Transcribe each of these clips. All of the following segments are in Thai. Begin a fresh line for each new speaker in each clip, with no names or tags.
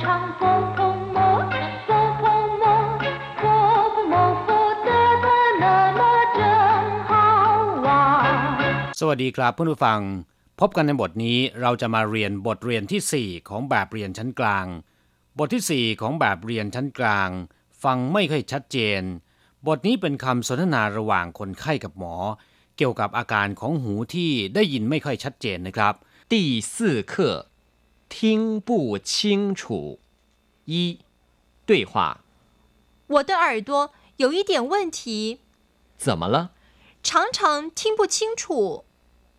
唱风风魔，风风魔，佛不魔佛得的那么真好玩。
สวัสดีครับเพื่อนผู้ฟัง พบกันในบทนี้เราจะมาเรียนบทเรียนทีสี่ 4 ของแบบเรียนชั้นกลาง บทที่ 4 ของแบบเรียนชั้นกลาง ฟังไม่ค่อยชัดเจน บทนี้เป็นคำสนทนาระหว่างคนไข้กับหมอ เกี่ยวกับอาการของหูที่ได้ยินไม่ค่อยชัดเจนนะครับ
第四课， 听不清楚。一，对话，
我的耳朵有一点问题，
怎么了？
常常听不清楚。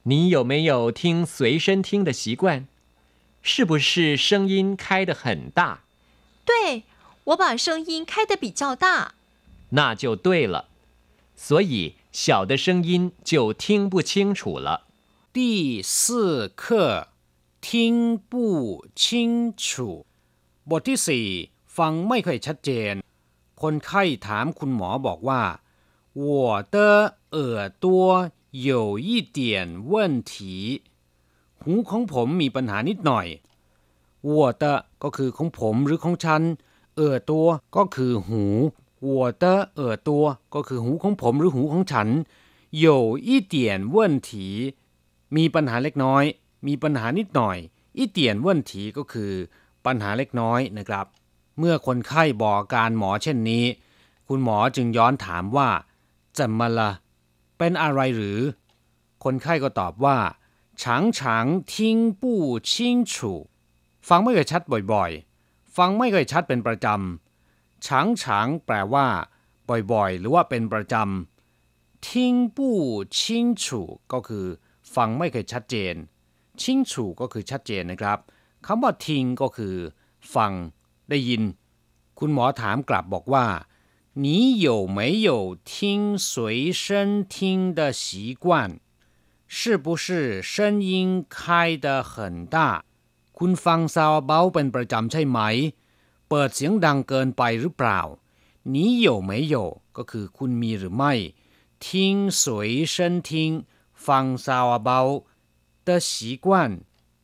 你有没有听随身听的习惯？是不是声音开得很大？
对，我把声音开得比较大。
那就对了。所以小的声音就听不清楚了。
第四课 听不清楚บทที่สี่ฟังไม่ค่อยชัดเจน คนไข้ถามคุณหมอบอกว่า我的耳朵有一点问题หูของผมมีปัญหานิดหน่อย我的ก็คือของผมหรือของฉันเออตัวก็คือหู我的耳朵ก็คือหูของผมหรือหูของฉัน有一点问题 มีปัญหาเล็กน้อย มีปัญหานิดหน่อย อีเตียนเว่นถีก็คือปัญหาเล็กน้อยนะครับ เมื่อคนไข้บอกาการหมอเช่นนี้ คุณหมอจึงย้อนถามว่าจะมาละเป็นอะไรหรือ คนไข้ก็ตอบว่าฉางฉางทิ้งปู้ชิงฉูฟังไม่ค่อยชัดบ่อยๆ ฟังไม่ค่อยชัดเป็นประจำฉางฉางแปลว่า บ่อยๆ หรือว่าเป็นประจำทิ้งปู้ชิงฉูก็คือ ฟังไม่เคยชัดเจน ชิงฉูก็คือชัดเจนนะครับคำว่าทิ้งก็คือ ฟัง ได้ยิน คุณหมอถามกลับบอกว่า你有没有听随身听的习惯是不是声音开得很大คุณฟังซาวเบาเป็นประจำใช่ไหม เปิดเสียงดังเกินไปหรือเปล่า你有没有ก็คือคุณมีหรือไม่ ทิ้ง随身听ฟังซาวเบา 的习惯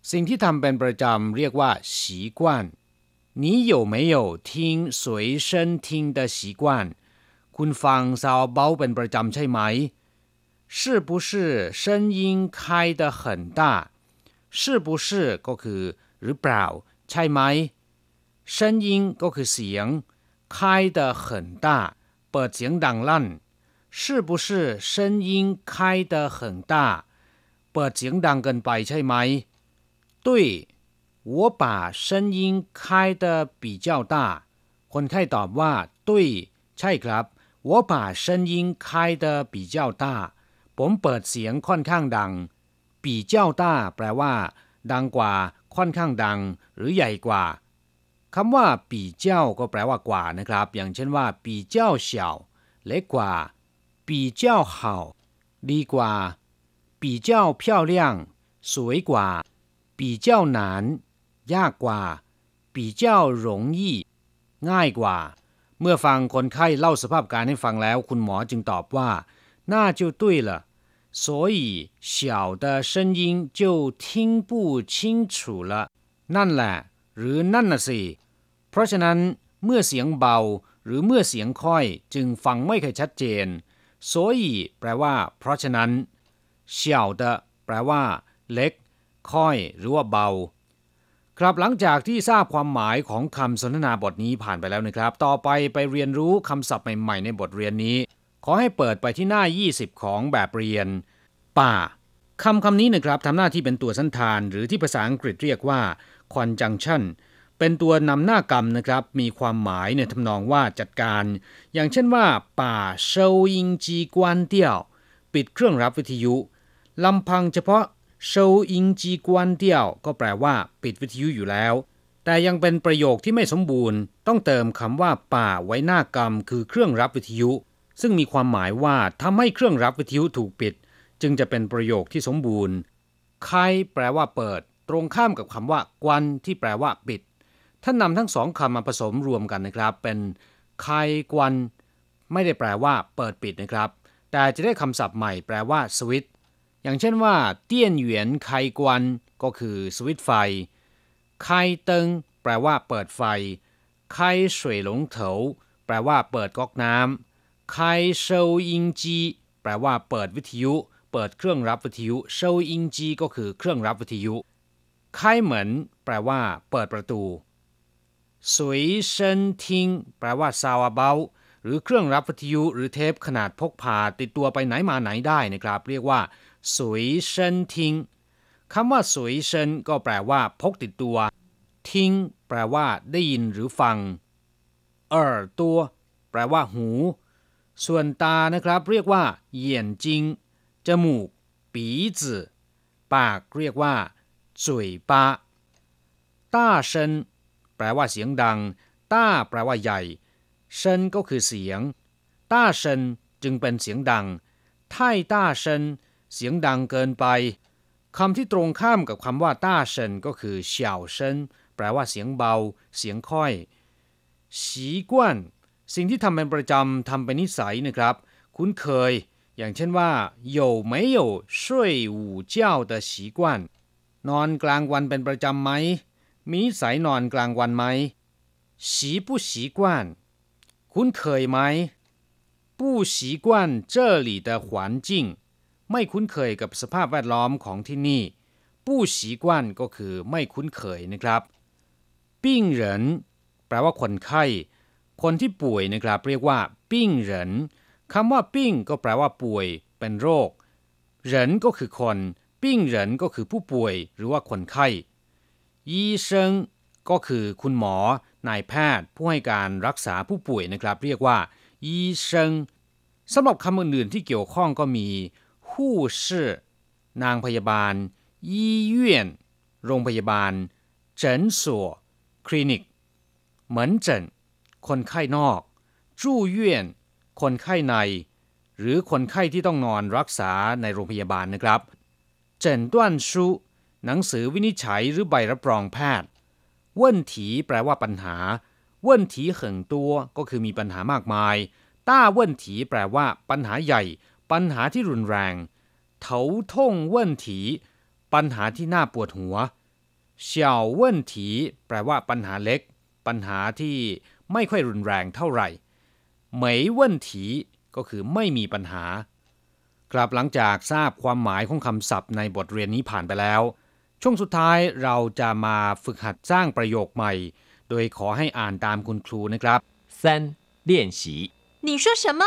สิ่งที่ทำเป็นประจำเรียกว่า习惯你有没有听随身听的习惯คุณฟังซาวเบาเป็นประจำใช่ไหม是不是声音开得很大是不是ก็คือ หรือเปล่า ใช่ไหม声音ก็คือเสียง开得很大เปิดเสียงดังลั่น是不是声音开得很大 เปิดเสียงดังเกินไปใช่ไหม对我把声音开得比较大คนไข้ตอบว่า对ใช่ครับ我把声音开得比较大ผมเปิดเสียงค่อนข้างดังปีเจ้าต้าแปลว่า ดังกว่า ค่อนข้างดัง หรือใหญ่กว่าคำว่าปีเจ้าก็แปลว่ากว่านะครับ อย่างเช่นว่าปีเจ้าเฉาเล็กกว่าปีเจ้า好ดีกว่า ปีเจ้า漂亮สวยกว่าปีเจ้าหนานยากกว่าปีเจ้าหลงยี่ง่ายกว่า เมื่อฟังคนไข้เล่าสภาพการให้ฟังแล้ว คุณหมอจึงตอบว่า那就对了所以小的声音就听不清楚了นั่นแหละ หรือนั่นน่ะสิ เพราะฉะนั้นเมื่อเสียงเบา หรือเมื่อเสียงค่อยจึงฟังไม่ค่อยชัดเจน所以แปลว่า เพราะฉะนั้น 小的แปลว่า เล็ก ค่อย หรือว่าเบา ครับหลังจากที่ทราบความหมายของคำสนทนาบทนี้ผ่านไปแล้วนะครับ ต่อไปไปเรียนรู้คำศัพท์ใหม่ๆ ในบทเรียนนี้ ขอให้เปิดไปที่หน้า 20 ของแบบเรียน ป่าคำคำนี้นะครับทำหน้าที่เป็นตัวสันธาน หรือที่ภาษาอังกฤษเรียกว่า conjunction เป็นตัวนำหน้ากรรมนะครับ มีความหมายในทำนองว่าจัดการ อย่างเช่นว่า ป่าเชาอิงจีกวนเตี้ยว ปิดเครื่องรับวิทยุ ลำพังเฉพาะเชอิงจีกวนเตี้ยว ก็แปลว่า ปิดวิทยุอยู่แล้ว แต่ยังเป็นประโยคที่ไม่สมบูรณ์ ต้องเติมคำว่า ป่าไว้หน้ากรรม คือเครื่องรับวิทยุ ซึ่งมีความหมายว่าทำให้เครื่องรับวิทยุถูกปิด จึงจะเป็นประโยคที่สมบูรณ์ไคแปลว่าเปิด ตรงข้ามกับคำว่ากวนที่แปลว่า ปิดถ้านำทั้งสองคำมาผสมรวมกันนะครับ เป็นไคกวนไม่ได้แปลว่า เปิดปิดนะครับ แต่จะได้คำศัพท์ใหม่แปลว่าสวิต อย่างเช่นว่า เตี้ยนเหวียนไขกวนก็คือสวิตช์ไฟ ไขเติงแปลว่าเปิดไฟ ไขสวยหลงเถาแปลว่าเปิดก๊อกน้ำไขเซาอิงจีแปลว่าเปิดวิทยุ เปิดเครื่องรับวิทยุเซาอิงจีก็คือเครื่องรับวิทยุไขเหมือนแปลว่า เปิดประตูสวยเซนทิงแปลว่าซาวเบาหรือเครื่องรับวิทยุหรือเทปขนาดพกพาติดตัวไปไหนมาไหนได้นะครับ เรียกว่า สุยเชินทิ้งคำว่าสุยเชินก็แปลว่า พกติดตัว ทิ้ง แปลว่า ได้ยินหรือฟังเอ่อตัว แปลว่า หู ส่วนตานะครับ เรียกว่าเหยียนจิงจมูก ปีจืปากเรียกว่าจุยปาต้าเชนแปลว่าเสียงดัง ต้า แปลว่าใหญ่ เชนก็คือเสียง ต้าเชนจึงเป็นเสียงดัง ไท่ต้าเชน เสียงดังเกินไปคำที่ตรงข้ามกับคำว่าต้าเซินก็คือเฉาเซินแปลว่าเสียงเบา เสียงค่อยสีกวนสิ่งที่ทำเป็นประจำทำเป็นนิสัยนะครับ คุ้นเคย อย่างเช่นว่า有没有睡午觉的习惯นอนกลางวันเป็นประจำไหม มีนิสัยนอนกลางวันไหม习不习惯คุ้นเคยไหม不习惯这里的环境 ไม่คุ้นเคยกับสภาพแวดล้อมของที่นี่ ผู้ฉีกวันก็คือไม่คุ้นเคยนะครับ ปิ้งเหรินแปลว่าคนไข้ คนที่ป่วยนะครับเรียกว่า ปิ้งเหรินคำว่าปิ้งก็แปลว่าป่วย เป็นโรค เหรินก็คือคน ปิ้งเหรินก็คือผู้ป่วย หรือว่าคนไข้ยีเซิงก็คือคุณหมอ นายแพทย์ ผู้ให้การรักษาผู้ป่วยนะครับ เรียกว่ายีเซิงสำหรับคำอื่นๆที่เกี่ยวข้องก็มี คู่ชื่อนางพยาบาลยี่เยี่ยนโรงพยาบาล เฉินสัวคลินิก เหมือนเฉินคนไข้นอก住院คนไข้ใน หรือคนไข้ที่ต้องนอนรักษาในโรงพยาบาลนะครับ诊断书หนังสือวินิจฉัยหรือใบรับรองแพทย์问题แปลว่าปัญหา问题很นตัวก็คือมีปัญหามากมาย ต้าเว่แปลว่าปัญหาใหญ่ ปัญหาที่รุนแรงเถาท่งเว่นถีปัญหาที่น่าปวดหัวเฉาเว่นถีแปลว่าปัญหาเล็ก ปัญหาที่ไม่ค่อยรุนแรงเท่าไหร่เหมยเว่นถีก็คือไม่มีปัญหา ครับหลังจากทราบความหมายของคำศัพท์ในบทเรียนนี้ผ่านไปแล้ว ช่วงสุดท้ายเราจะมาฝึกหัดสร้างประโยคใหม่ โดยขอให้อ่านตามคุณครูนะครับ
三练习。
你说什么？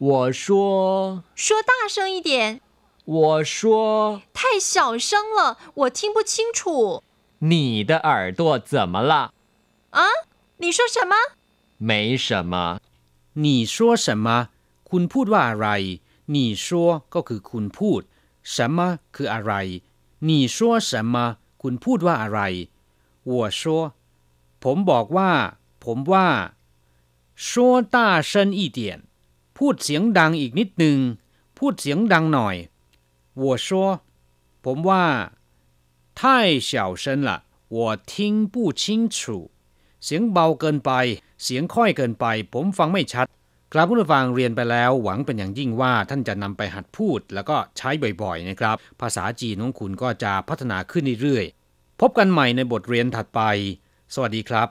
我说，
说大声一点，
我说，
太小声了，我听不清楚。
你的耳朵怎么了？
啊？你说什么？
没什么。
你说什么คุณพูดว่าอะไร你说ก็คือคุณพูด什么คืออะไร你说什么คุณพูดว่าอะไร我说ผมบอกว่า ผมว่า说大声一点 พูดเสียงดังอีกนิดหนึ่งพูดเสียงดังหน่อย我说ผมว่า太小声了我听不清楚เสียงเบาเกินไป เสียงค่อยเกินไป ผมฟังไม่ชัด กราบผู้ฟังเรียนไปแล้ว หวังเป็นอย่างยิ่งว่าท่านจะนำไปหัดพูด แล้วก็ใช้บ่อยๆนะครับ ภาษาจีนของคุณก็จะพัฒนาขึ้นเรื่อยๆ พบกันใหม่ในบทเรียนถัดไป สวัสดีครับ